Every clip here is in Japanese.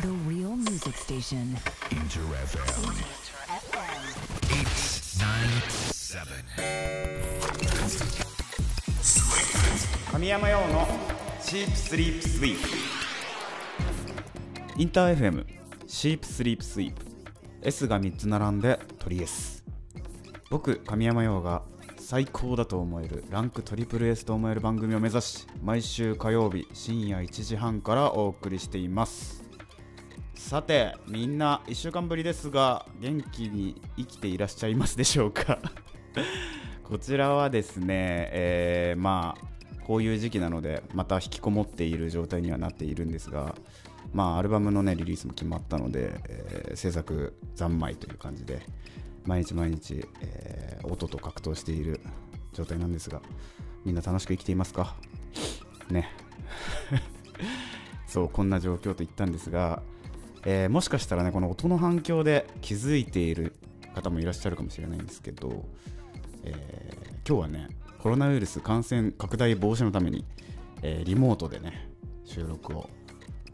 The real music station. Inter FM 897. 神山用のシープスリープスイープインター FM シープスリープスイープ S が3つ並んで鳥 S. 僕神山陽が最高だと思えるランクトリプル S と思える番組を目指し毎週火曜日深夜1時半からお送りしています。さてみんな1週間ぶりですが元気に生きていらっしゃいますでしょうか？こちらはですね、えーまあこういう時期なのでまた引きこもっている状態にはなっているんですがまあアルバムのねリリースも決まったので、えー制作三昧という感じで毎日毎日、えー音と格闘している状態なんですがみんな楽しく生きていますか？ね。そうこんな状況と言ったんですが、えーもしかしたらねこの音の反響で気づいている方もいらっしゃるかもしれないんですけど、えー今日はねコロナウイルス感染拡大防止のために、えーリモートでね収録を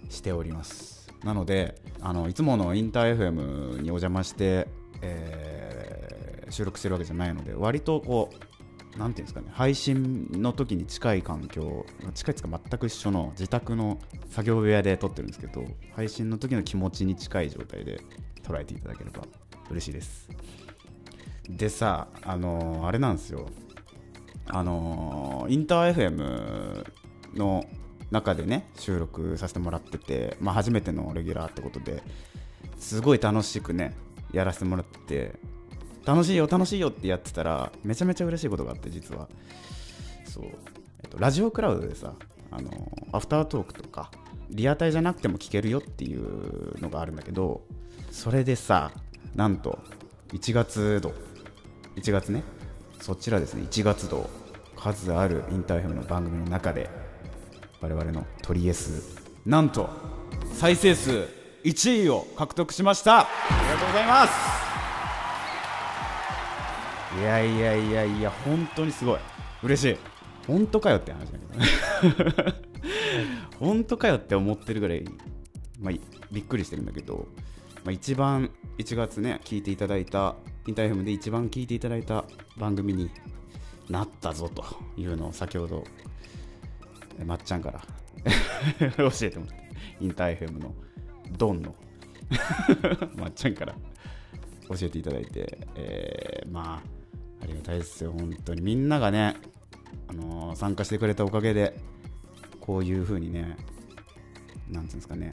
しております。なのであのいつものインター FM にお邪魔して、えー収録してるわけじゃないので割とこうなんていうんですかね配信の時に近い環境近いですか全く一緒の自宅の作業部屋で撮ってるんですけど配信の時の気持ちに近い状態で捉えていただければ嬉しいです。でさあのーあれなんですよ。あのーインター FM の中でね収録させてもらってて、まあ、初めてのレギュラーってことですごい楽しくねやらせてもらってて楽しいよ楽しいよってやってたらめちゃめちゃ嬉しいことがあって実は。そう、えっと、ラジオクラウドでさあのアフタートークとかリアタイじゃなくても聞けるよっていうのがあるんだけどそれでさなんと1月度1月ねそちらですね1月度数あるインターフェムの番組の中で我々のトリエスなんと再生数1位を獲得しました。ありがとうございます。いやいやいやいや本当にすごい。嬉しい。本当かよって話だけどね。本当かよって思ってるぐらい、まあ、びっくりしてるんだけど、まあ、一番1月ね聞いていただいたインターフェムで一番聞いていただいた番組になったぞというのを先ほどまっちゃんから 教えてもらってインター FM のドンの まっちゃんから教えていただいて、えーまあありがたいですよ本当に。みんながね、あのー参加してくれたおかげでこういう風にねなんつうんですかね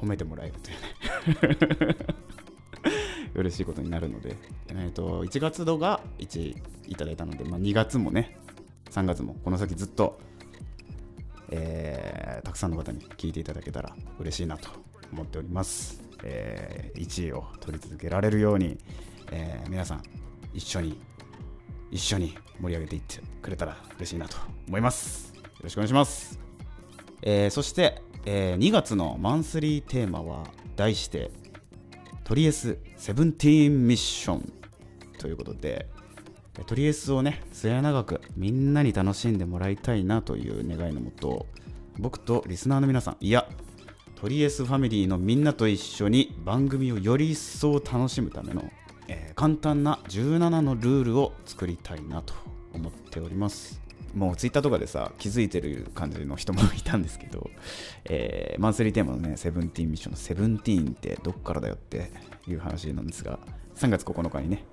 褒めてもらえるというね。嬉しいことになるので、えー、と1月度が1位いただいたので、まあ、2月もね3月もこの先ずっと、えーたくさんの方に聞いていただけたら嬉しいなと思っております、え1位を取り続けられるように、えー皆さん一緒に一緒に盛り上げていってくれたら嬉しいなと思います。よろしくお願いします。えーそして、えー2月のマンスリーテーマは題してトリエスセブンティーンミッションということでトリエスをね末永くみんなに楽しんでもらいたいなという願いのもと僕とリスナーの皆さんいやトリエスファミリーのみんなと一緒に番組をより一層楽しむための、えー簡単な17のルールを作りたいなと思っております。もうツイッターとかでさ気づいてる感じの人もいたんですけど、えーマンスリーテーマのねセブンティーンミッションのセブンティーンってどっからだよっていう話なんですが3月9日にね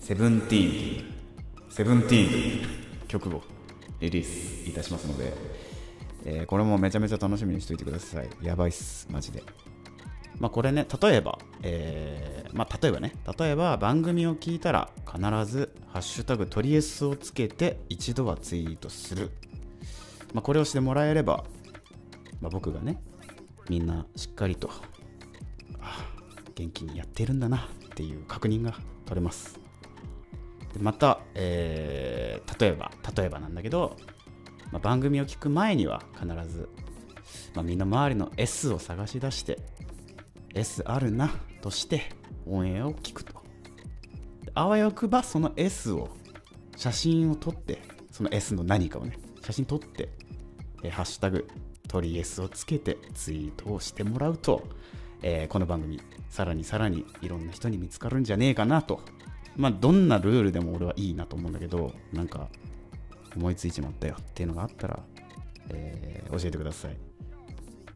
セブンティーンセブンティーン曲をリリースいたしますので、えーこれもめちゃめちゃ楽しみにしておいてください。やばいっすマジで。まあこれね例えば、えーまあ例えばね例えば番組を聞いたら必ず「ハッシュタグトリエス」をつけて一度はツイートする、まあ、これをしてもらえれば、まあ、僕がねみんなしっかりとあ元気にやってるんだなっていう確認が取れます。でまた、えー例えば例えばなんだけど、まあ、番組を聞く前には必ず、まあ、みんな周りの S を探し出して S あるなとしてオンエアを聞くと。あわよくばその S を写真を撮ってその S の何かをね写真撮って、えハッシュタグト鳥 S をつけてツイートをしてもらうと、えーこの番組さらにさらにいろんな人に見つかるんじゃねえかなと。まあどんなルールでも俺はいいなと思うんだけどなんか思いついちまったよっていうのがあったら、えー教えてください。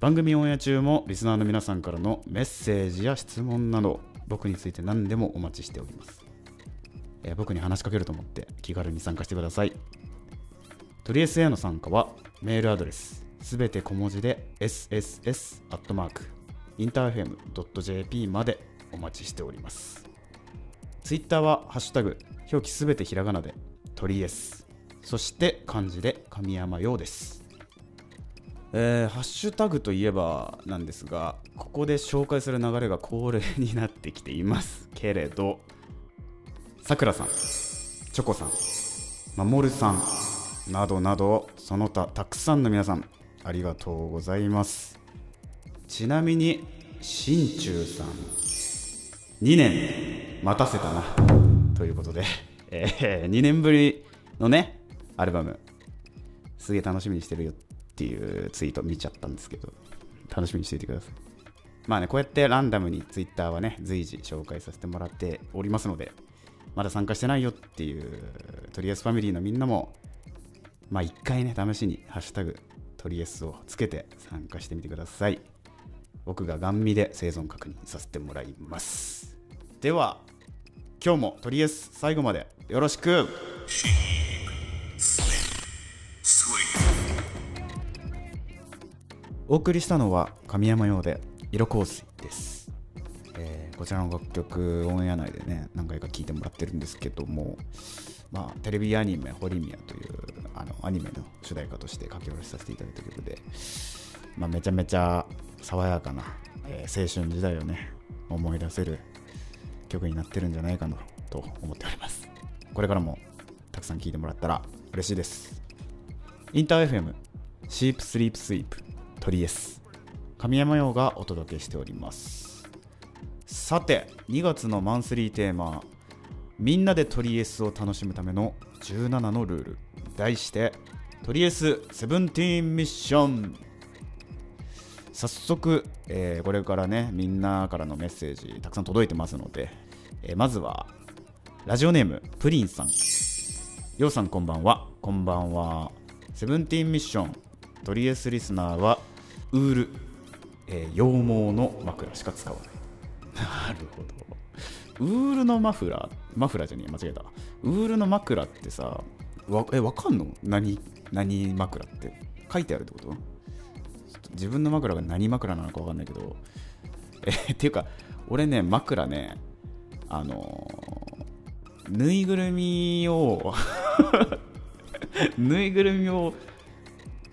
番組オンエア中もリスナーの皆さんからのメッセージや質問など僕について何でもお待ちしております、えー僕に話しかけると思って気軽に参加してください。トリエスへの参加はメールアドレスすべて小文字で sss アットマークインターフェム .jp までお待ちしております。ツイッターはハッシュタグ表記すべてひらがなでトリエスそして漢字で神山陽です。えーハッシュタグといえばなんですがここで紹介する流れが恒例になってきていますけれどさくらさんチョコさんまもるさんなどなどその他たくさんの皆さんありがとうございます。ちなみに心中さん2年待たせたなということで、え2年ぶりのねアルバムすげえ楽しみにしてるよ。っていうツイート見ちゃったんですけど楽しみにしていてください。まあねこうやってランダムにツイッターはね随時紹介させてもらっておりますのでまだ参加してないよっていうトリエスファミリーのみんなもまあ一回ね試しにハッシュタグトリエスをつけて参加してみてください。僕がガン見で生存確認させてもらいます。では今日もトリエス最後までよろしく。お送りしたのは神山用で色香水です、えーこちらの楽曲オンエア内でね何回か聴いてもらってるんですけどもまあテレビアニメ「ホリミア」というあのアニメの主題歌として書き下ろしさせていただいた曲で、まあ、めちゃめちゃ爽やかな、えー青春時代をね思い出せる曲になってるんじゃないかなと思っております。これからもたくさん聴いてもらったら嬉しいです。インター FM シープスリープスイープ。トリエス神山陽がお届けしております。さて2月のマンスリーテーマみんなでトリエスを楽しむための17のルール。題してトリエスセブンティーンミッション。早速、えーこれからねみんなからのメッセージたくさん届いてますので、えーまずはラジオネームプリンさん。ようさんこんばんは。こんばんは。セブンティーンミッション。トリエスリスナーはウール、えー羊毛の枕しか使わない。なるほど。ウールのマフラーマフラーじゃねえ間違えた。ウールの枕ってさわえわかんの？何何枕って？書いてあるってこと？自分の枕が何枕なのかわかんないけど。え っていうか俺ね枕ねあのーぬいぐるみを ぬいぐるみを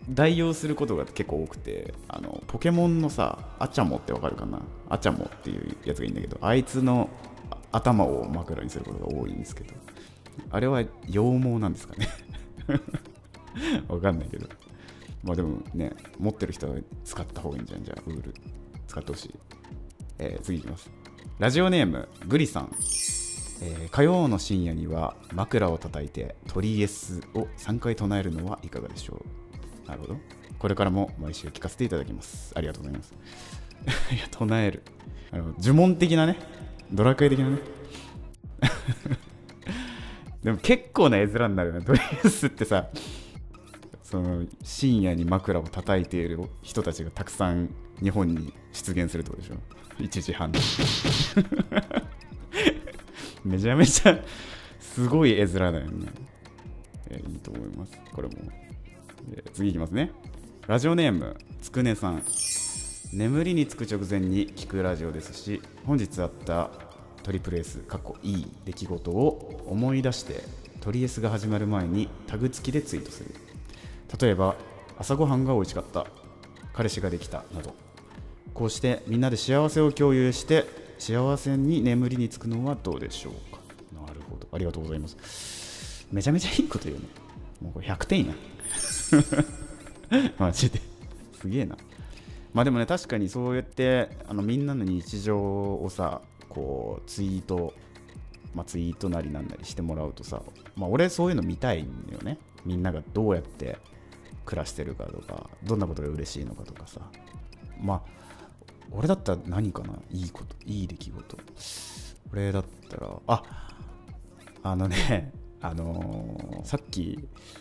代用することが結構多くてあのポケモンのさアチャモってわかるかな？アチャモっていうやつがいいんだけどあいつの頭を枕にすることが多いんですけどあれは羊毛なんですかね？わかんないけど。まあでもね持ってる人は使った方がいいんじゃん。じゃあウール。使ってほしい、えー次いきます。ラジオネームグリさん。えー火曜の深夜には枕を叩いて鳥 S を3回唱えるのはいかがでしょう？なるほど。これからも毎週聞かせていただきます。ありがとうございます。いや唱える。あの呪文的なね。ドラクエ的なね。でも結構な絵面になるよね鳥 S ってさその深夜に枕を叩いている人たちがたくさん日本に出現するってことでしょ。1時半。めちゃめちゃすごい絵面だよね。いいと思います。これも。え次いきますね。ラジオネーム、つくねさん。眠りにつく直前に聞くラジオですし、本日あったトリプル S 過去いい出来事を思い出して、トリ S が始まる前にタグ付きでツイートする。例えば、朝ごはんが美味しかった、彼氏ができたなど。こうしてみんなで幸せを共有して幸せに眠りにつくのはどうでしょうかなるほどありがとうございますめちゃめちゃいいこと言うねもうこれ100点や マジで。すげえな。まあでもね確かにそうやってあのみんなの日常をさこうツイートまあ、ツイートなりなんなりしてもらうとさ、まあ、俺そういうの見たいんだよね。みんながどうやって暮らしてるかとかどんなことが嬉しいのかとかさ。まあ俺だったら何かな？いいこといい出来事。俺だったらああのねあのーさっき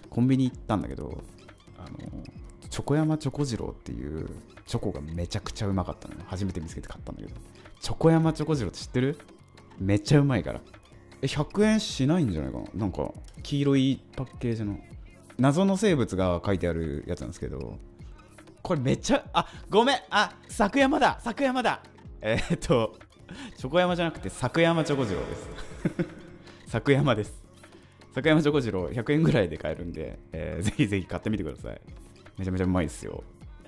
コンビニ行ったんだけどあのーチョコ山チョコ次郎っていうチョコがめちゃくちゃうまかったのよ初めて見つけて買ったんだけど。チョコ山チョコ次郎って知ってる？めっちゃうまいから。え100円しないんじゃないかな？なんか黄色いパッケージの。謎の生物が書いてあるやつなんですけど。これめっちゃあごめん。あ作山だ。作山だ。えーっとチョコ山じゃなくて作山チョコ次郎です。作山です作山チョコ次郎100円ぐらいで買えるんで、えーぜひぜひ買ってみてください。めちゃめちゃうまいですよ、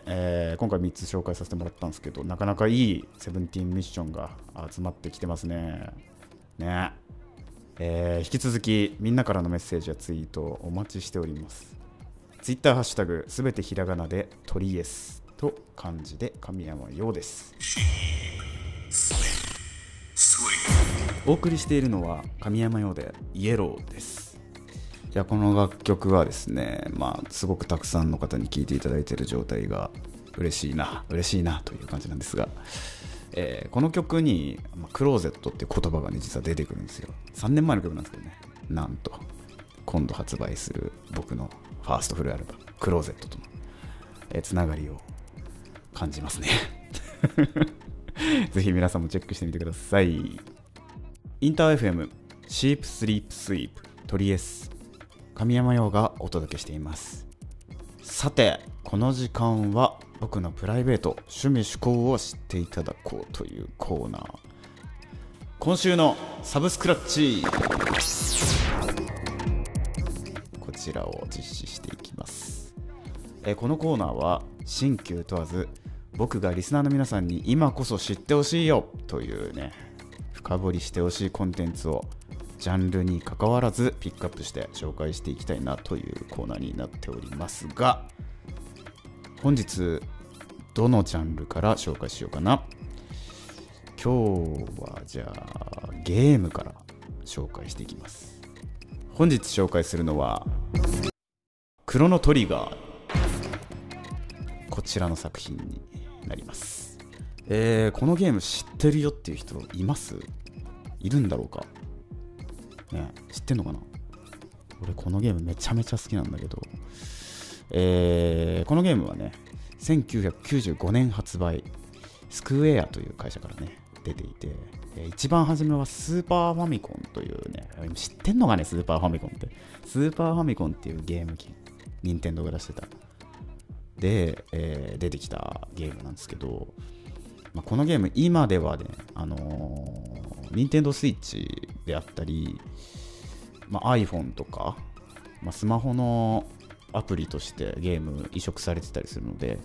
えー今回3つ紹介させてもらったんですけどなかなかいいセブンティーンミッションが集まってきてますね。ね。えー引き続きみんなからのメッセージやツイートをお待ちしております。ツイッターハッシュタグすべてひらがなでトリエスと漢字で神山陽です。お送りしているのは神山陽でイエローですいやこの楽曲はですねまあすごくたくさんの方に聴いていただいている状態が嬉しいな嬉しいなという感じなんですが、えーこの曲に、まクローゼットっていう言葉がね実は出てくるんですよ。3年前の曲なんですけどね。なんと今度発売する僕のファーストフルアルバムクローゼットとの、えーつながりを感じますね。ぜひ皆さんもチェックしてみてください。インター FM シープスリープスイープトリエス神山陽がお届けしています。さてこの時間は僕のプライベート趣味趣向を知っていただこうというコーナー。今週のサブスクラッチ。こちらを実施していきます。えこのコーナーは新旧問わず僕がリスナーの皆さんに今こそ知ってほしいよというね深掘りしてほしいコンテンツをジャンルに関わらずピックアップして紹介していきたいなというコーナーになっておりますが本日どのジャンルから紹介しようかな？今日はじゃあゲームから紹介していきます。本日紹介するのはクロノトリガー。こちらの作品になります。えー、このゲーム知ってるよっていう人います？いるんだろうか？ね。知ってんのかな？俺このゲームめちゃめちゃ好きなんだけど。えーこのゲームはね1995年発売。スクエアという会社からね出ていて、えー一番初めはスーパーファミコンというね知ってんのかねスーパーファミコンって。スーパーファミコンっていうゲーム機任天堂が出してた。で、えー出てきたゲームなんですけど、まあ、このゲーム今ではねあのー、任天堂スイッチであったり、まあ、iPhone とか、まあ、スマホのアプリとしてゲーム移植されてたりするので、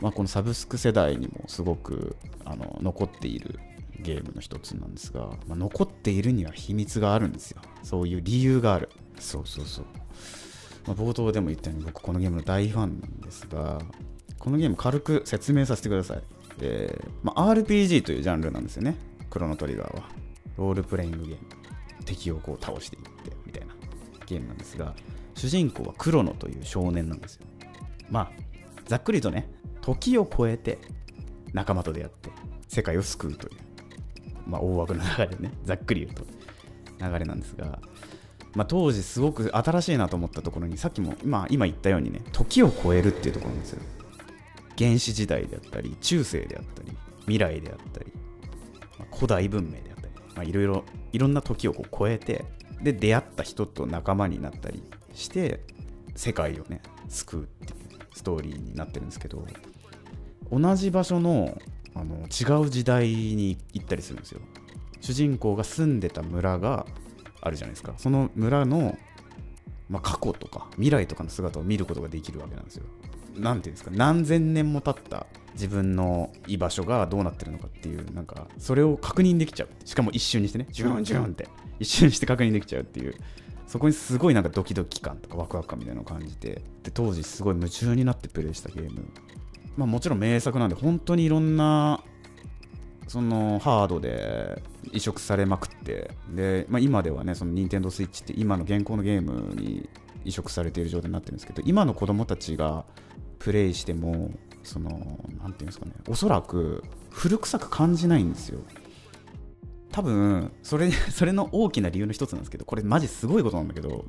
まあ、このサブスク世代にもすごくあの残っているゲームの一つなんですが、まあ、残っているには秘密があるんですよ。そういう理由がある。そうそうそう、まあ、冒頭でも言ったように僕このゲームの大ファンなんですがこのゲーム軽く説明させてください。で、まあ、RPG というジャンルなんですよねクロノトリガーは。ロールプレイングゲーム。敵をこう倒していってみたいなゲームなんですが主人公はクロノという少年なんですよ。まあざっくりとね時を超えて仲間と出会って世界を救うという、まあ、大枠の流れでね。ざっくり言うと。流れなんですが、まあ、当時すごく新しいなと思ったところにさっきも今今言ったようにね時を超えるっていうところなんですよ。原始時代であったり中世であったり未来であったり、古代文明であったり、まあ、いろいろいろんな時をこう超えてで出会った人と仲間になったりして世界をね救うっていうストーリーになってるんですけど同じ場所のあの違う時代に行ったりするんですよ。主人公が住んでた村があるじゃないですか。その村の、まあ、過去とか未来とかの姿を見ることができるわけなんですよ。なんていうんですか何千年も経った自分の居場所がどうなってるのかっていうなんかそれを確認できちゃう。しかも一瞬にしてね。ジュンジュンって。一瞬にして確認できちゃうっていう。そこにすごいなんかドキドキ感とかワクワク感みたいなのを感じて。で当時すごい夢中になってプレイしたゲーム。まあもちろん名作なんで本当にいろんなそのハードで移植されまくって。で、まあ、今ではねその Nintendo Switch って今の現行のゲームに移植されている状態になってるんですけど今の子供たちがプレイしてもそのなんていうんですかねおそらく古臭く感じないんですよ。多分それ それの大きな理由の一つなんですけどこれマジすごいことなんだけど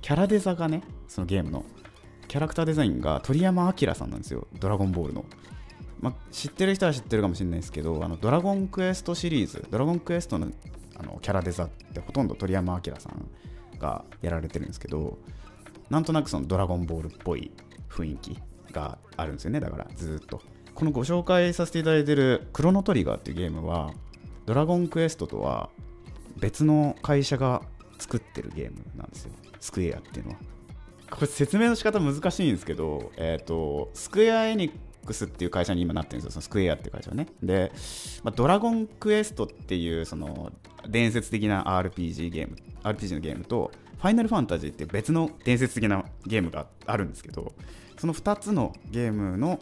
キャラデザがねそのゲームのキャラクターデザインが鳥山明さんなんですよ。ドラゴンボールの。ま、知ってる人は知ってるかもしれないですけど、あのドラゴンクエストシリーズ、ドラゴンクエストのあのキャラデザってほとんど鳥山明さんがやられてるんですけど、なんとなくそのドラゴンボールっぽい雰囲気。があるんですよね、だからずっと。このご紹介させていただいてるクロノトリガーっていうゲームは、ドラゴンクエストとは別の会社が作ってるゲームなんですよ、スクエアっていうのは。これ説明の仕方難しいんですけど、えっ、と、スクエアエニックスっていう会社に今なってるんですよ、そのスクエアっていう会社はね。で、まあ、ドラゴンクエストっていうその伝説的な RPG ゲーム、RPG のゲームと、ファイナルファンタジーって別の伝説的なゲームがあるんですけど、その2つのゲームの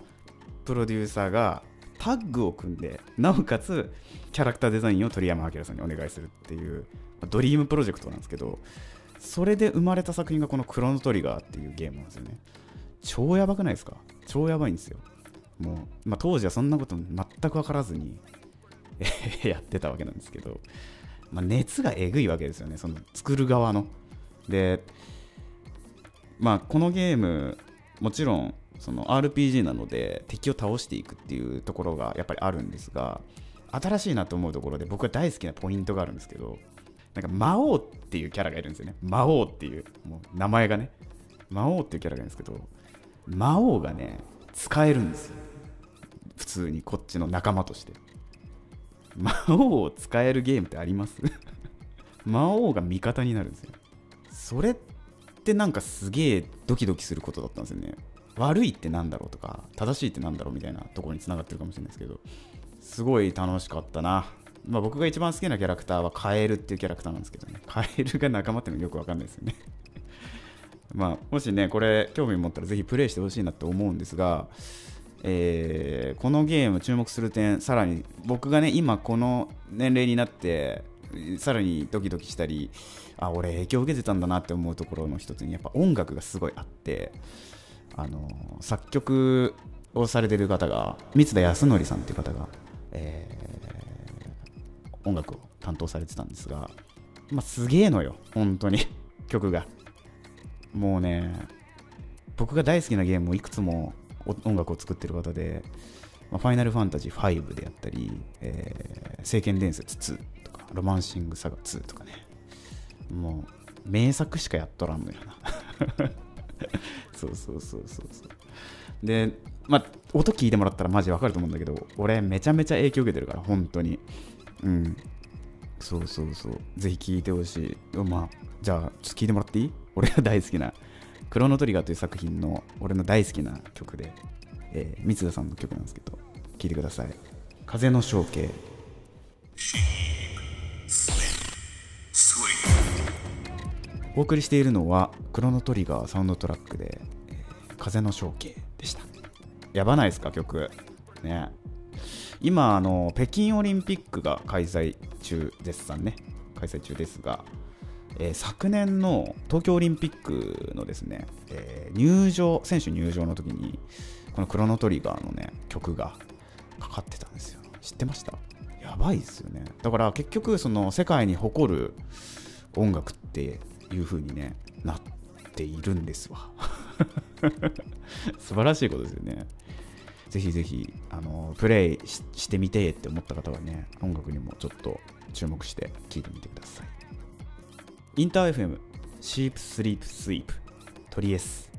プロデューサーがタッグを組んで、なおかつキャラクターデザインを鳥山明さんにお願いするっていう、ドリームプロジェクトなんですけど、それで生まれた作品がこのクロノトリガーっていうゲームなんですよね。超やばくないですか？超やばいんですよ。もう、まあ、当時はそんなこと全く分からずに やってたわけなんですけど、まあ、熱がえぐいわけですよね、その作る側の。で、まあ、このゲーム、もちろんその RPG なので敵を倒していくっていうところがやっぱりあるんですが、新しいなと思うところで僕が大好きなポイントがあるんですけど、なんか魔王っていうキャラがいるんですよね。魔王っていう、もう名前がね。魔王っていうキャラがいるんですけど、魔王がね、使えるんですよ。普通にこっちの仲間として。魔王を使えるゲームってあります？魔王が味方になるんですよ。それっってなんかすげえドキドキすることだったんですよね。悪いってなんだろうとか、正しいってなんだろうみたいなところにつながってるかもしれないですけど、すごい楽しかったな。まあ、僕が一番好きなキャラクターはカエルっていうキャラクターなんですけどね、カエルが仲間ってのよくわかんないですよね。まあ、もしね、これ興味持ったらぜひプレイしてほしいなと思うんですが、えーこのゲーム注目する点、さらに僕がね、今この年齢になって、さらにドキドキしたり、あ、俺影響を受けてたんだなって思うところの一つに、やっぱ音楽がすごいあって、あの作曲をされてる方が、三田康則さんっていう方が、えー音楽を担当されてたんですが、まあ、すげえのよ、本当に、曲が。もうね、僕が大好きなゲームをいくつも音楽を作ってる方で、まあ、ファイナルファンタジー5であったり、えー聖剣伝説2とか、ロマンシングサガ2とかね、もう、名作しかやっとらんのよな。そうそうそうそうそう。で、まあ、音聞いてもらったらマジわかると思うんだけど、俺めちゃめちゃ影響受けてるから、本当に。うん。そうそうそう。ぜひ聴いてほしい。まあ、じゃあ、ちょっと聴いてもらっていい？俺が大好きな、クロノトリガーという作品の俺の大好きな曲で、えー、三田さんの曲なんですけど、聴いてください。風の象形。お送りしているのは、クロノトリガーサウンドトラックで、えー風の象形でした。やばないですか、曲。ね。今あの、北京オリンピックが開催中絶賛ね、開催中ですが、えー昨年の東京オリンピックのですね、えー入場、選手入場の時に、このクロノトリガーのね、曲がかかってたんですよ。知ってました？やばいですよね。だから結局、その世界に誇る音楽っていう風にね、なっているんですわ。素晴らしいことですよね。ぜひぜひ、あの、プレイししてみてって思った方はね、音楽にもちょっと注目して聴いてみてください。インター FM、シープスリープスイープ、トリエス、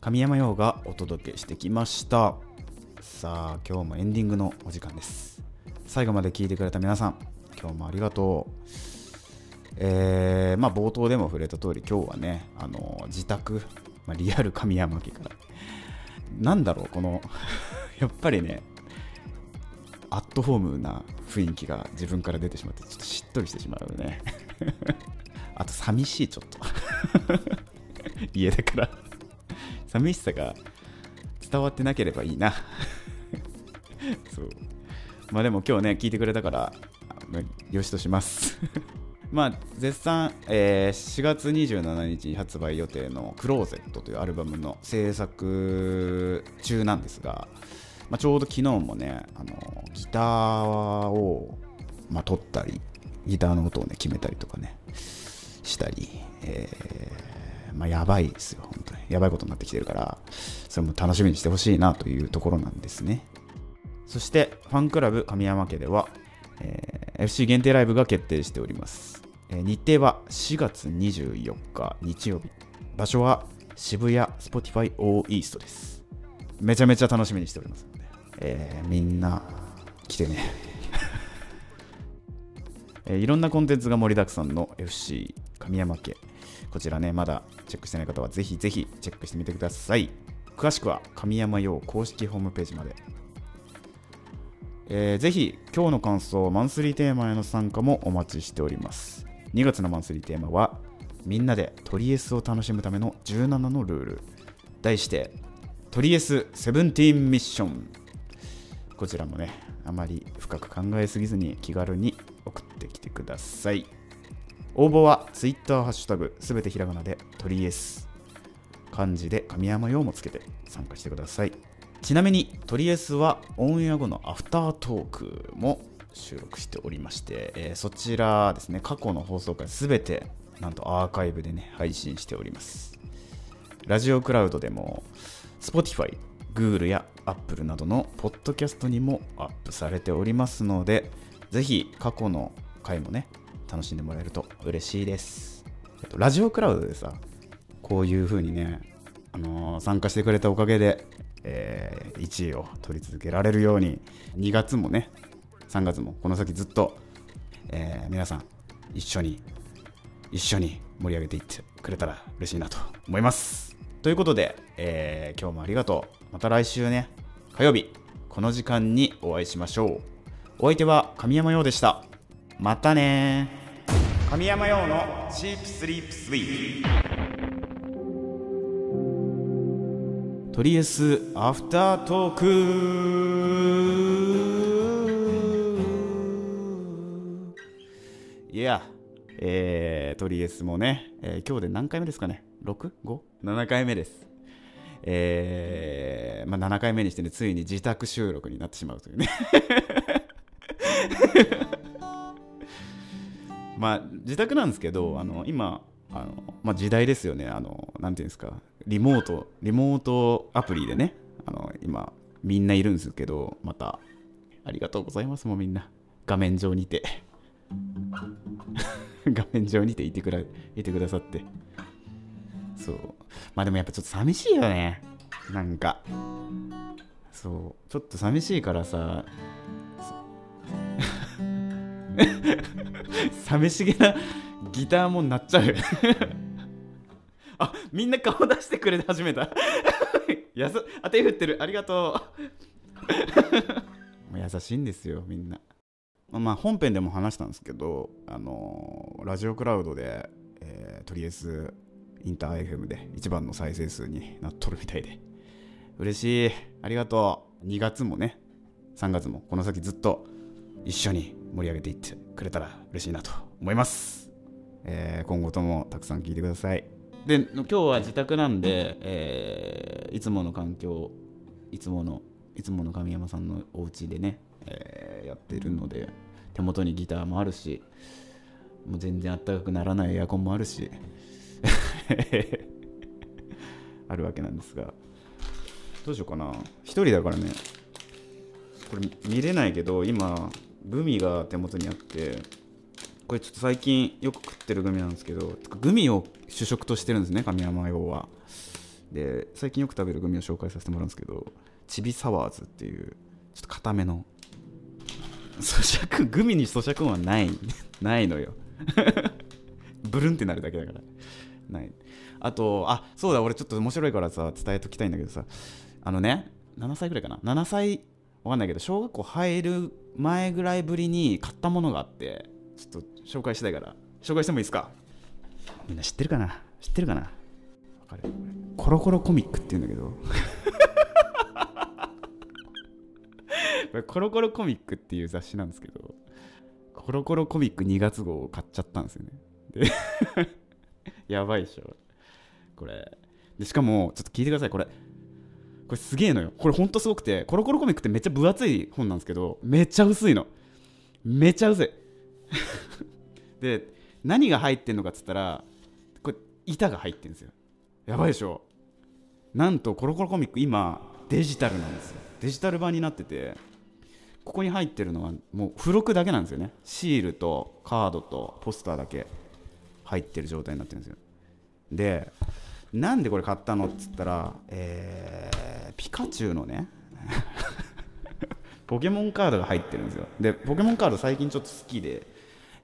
神山陽がお届けしてきました。さあ、今日もエンディングのお時間です。最後まで聞いてくれた皆さん、今日もありがとう。えーまあ、冒頭でも触れた通り、今日はね、あの自宅、まあ、リアル神山家から、なんだろう、この、やっぱりね、アットホームな雰囲気が自分から出てしまって、ちょっとしっとりしてしまうよね。あと、寂しい、ちょっと。家だから。寂しさが伝わってなければいいな。そう。まあでも今日ね、聞いてくれたから、よしとします。まあ、絶賛、えー4月27日に発売予定の「クローゼット」というアルバムの制作中なんですが、まあ、ちょうど昨日もねあのギターを、まあ、撮ったりギターの音をね決めたりとかねしたり、えーまあ、やばいですよ本当に。やばいことになってきてるからそれも楽しみにしてほしいなというところなんですね。そしてファンクラブ神山家では、えー FC 限定ライブが決定しております、え日程は4月24日日曜日。場所は渋谷 Spotify All East です。めちゃめちゃ楽しみにしておりますので、えーみんな来てね。えーいろんなコンテンツが盛りだくさんの FC 神山家。こちらねまだチェックしてない方はぜひぜひチェックしてみてください。詳しくは神山用公式ホームページまで。えーぜひ今日の感想マンスリーテーマへの参加もお待ちしております。2月のマンスリーテーマはみんなでトリエスを楽しむための17のルール。題してトリエスセブンティーンミッション。こちらもねあまり深く考えすぎずに気軽に送ってきてください。応募は Twitter ハッシュタグすべてひらがなでトリエス。漢字で神山用もつけて参加してください。ちなみにトリエスはオンエア後のアフタートークも収録しておりまして、えーそちらですね過去の放送回すべてなんとアーカイブでね配信しております。ラジオクラウドでも Spotify、Google や Apple などのポッドキャストにもアップされておりますのでぜひ過去の回もね楽しんでもらえると嬉しいです、ラジオクラウドでさこういう風にね、あのー参加してくれたおかげで、え1位を取り続けられるように2月もね3月もこの先ずっと、えー皆さん一緒に一緒に盛り上げていってくれたら嬉しいなと思います。ということで、えー今日もありがとう。また来週ね。火曜日。この時間にお会いしましょう。お相手は神山陽でした。またね神山陽のチープスリープスイート。とりあえずアフタートーク。いや、えー、トリエスもね、えー今日で何回目ですかね ?6?5?7 回目です。えー、まあ7回目にしてね、ついに自宅収録になってしまうというね。まあ自宅なんですけど、あの今、あのまあ、時代ですよね、あのなんていうんですか、リモート、リモートアプリでね、あの今、みんないるんですけど、また、ありがとうございます、もうみんな、画面上にて。画面上にていてくらいてくださって。そう。まあでもやっぱちょっと寂しいよね。なんか。そう。ちょっと寂しいからさ。寂しげなギターも鳴っちゃう。あみんな顔出してくれ始めた。やさあ手振ってる。ありがとう優しいんですよみんな。まあ本編でも話したんですけど、あのーラジオクラウドで、えーとりあえずインター FM で一番の再生数になっとるみたいで。嬉しい。ありがとう。2月もね3月もこの先ずっと一緒に盛り上げていってくれたら嬉しいなと思います、えー今後ともたくさん聞いてください。で今日は自宅なんで、えーいつもの環境いつものいつもの神山さんのお家でね、えーやってるので手元にギターもあるしもう全然あったかくならないエアコンもあるし あるわけなんですがどうしようかな。一人だからねこれ見れないけど今グミが手元にあってこれちょっと最近よく食ってるグミなんですけどグミを主食としてるんですね神山用は。で最近よく食べるグミを紹介させてもらうんですけどチビサワーズっていうちょっと固めの咀嚼グミに咀嚼音はない。ないのよ。ブルンってなるだけだから。ない。あとあそうだ俺ちょっと面白いからさ伝えときたいんだけどさ。あのね7歳ぐらいかな。7歳わかんないけど小学校入る前ぐらいぶりに買ったものがあってちょっと紹介したいから。紹介してもいいですか？みんな知ってるかな？知ってるかな？わかる。コロコロコミックって言うんだけど。これコロコロコミックっていう雑誌なんですけどコロコロコミック2月号を買っちゃったんですよね。で やばいでしょ。これ。でしかもちょっと聞いてください。これこれすげえのよ。これほんとすごくてコロコロコミックってめっちゃ分厚い本なんですけどめっちゃ薄いの。めっちゃ薄い。で何が入ってんのかっつったらこれ板が入ってんですよ。やばいでしょ。なんとコロコロコミック今デジタルなんですよ。デジタル版になってて。ここに入ってるのはもう付録だけなんですよね。シールとカードとポスターだけ入ってる状態になってるんですよ。でなんでこれ買ったのっつったら、えーピカチュウのね ポケモンカードが入ってるんですよ。でポケモンカード最近ちょっと好きで、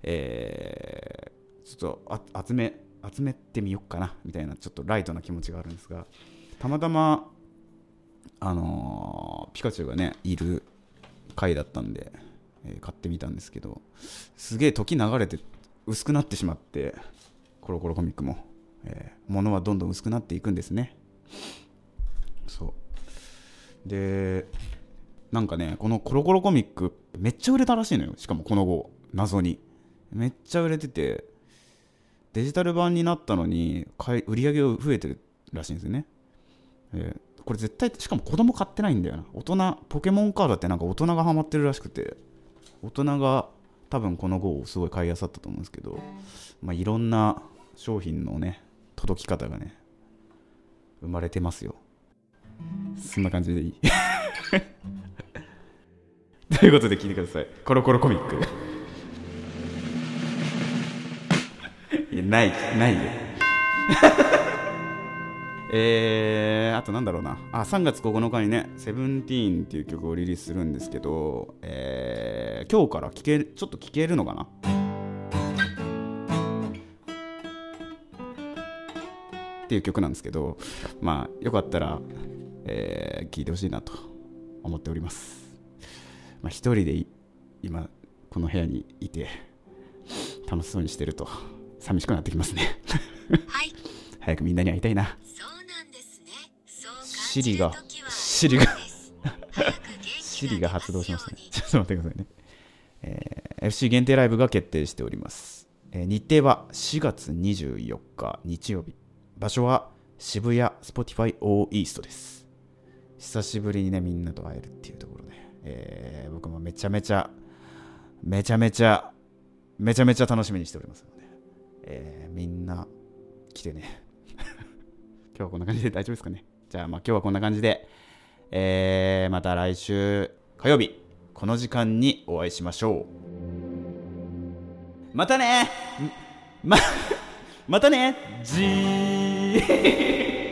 えーちょっと集め集めてみよっかなみたいなちょっとライトな気持ちがあるんですがたまたまあのーピカチュウがねいる回だったんで、えー買ってみたんですけどすげえ時流れて薄くなってしまってコロコロコミックも、えー物はどんどん薄くなっていくんですね。そう。でなんかねこのコロコロコミックめっちゃ売れたらしいのよ。しかもこの後謎に。めっちゃ売れててデジタル版になったのに買い売り上げが増えてるらしいんですよね、えーこれ絶対しかも子供買ってないんだよな。大人ポケモンカードってなんか大人がハマってるらしくて。大人が多分この号をすごい買いあさったと思うんですけど、まあ、いろんな商品のね届き方がね生まれてますよ。そんな感じでいい。ということで聞いてください。コロコロコミック。いやないないよ。えー、あとなんだろうな。あ3月9日にね「セブンティーンっていう曲をリリースするんですけど、えー今日から聴けるちょっと聴けるのかな？っていう曲なんですけどまあよかったら、えー、聴いてほしいなと思っております。まあ一人でい今この部屋にいて楽しそうにしてると寂しくなってきますね。はい、早くみんなに会いたいなシリがシリがシリが発動しましたね出。ちょっと待ってくださいね。えー FC 限定ライブが決定しております。えー日程は4月24日日曜日。場所は渋谷 Spotify O イーストです。久しぶりにね、みんなと会えるっていうところで、えー僕もめちゃめちゃ、めちゃめちゃ、めちゃめちゃ楽しみにしておりますので、えーみんな来てね。今日はこんな感じで大丈夫ですかね。じゃあ、まあ今日はこんな感じで、えーまた来週火曜日この時間にお会いしましょう。またねままたねじー。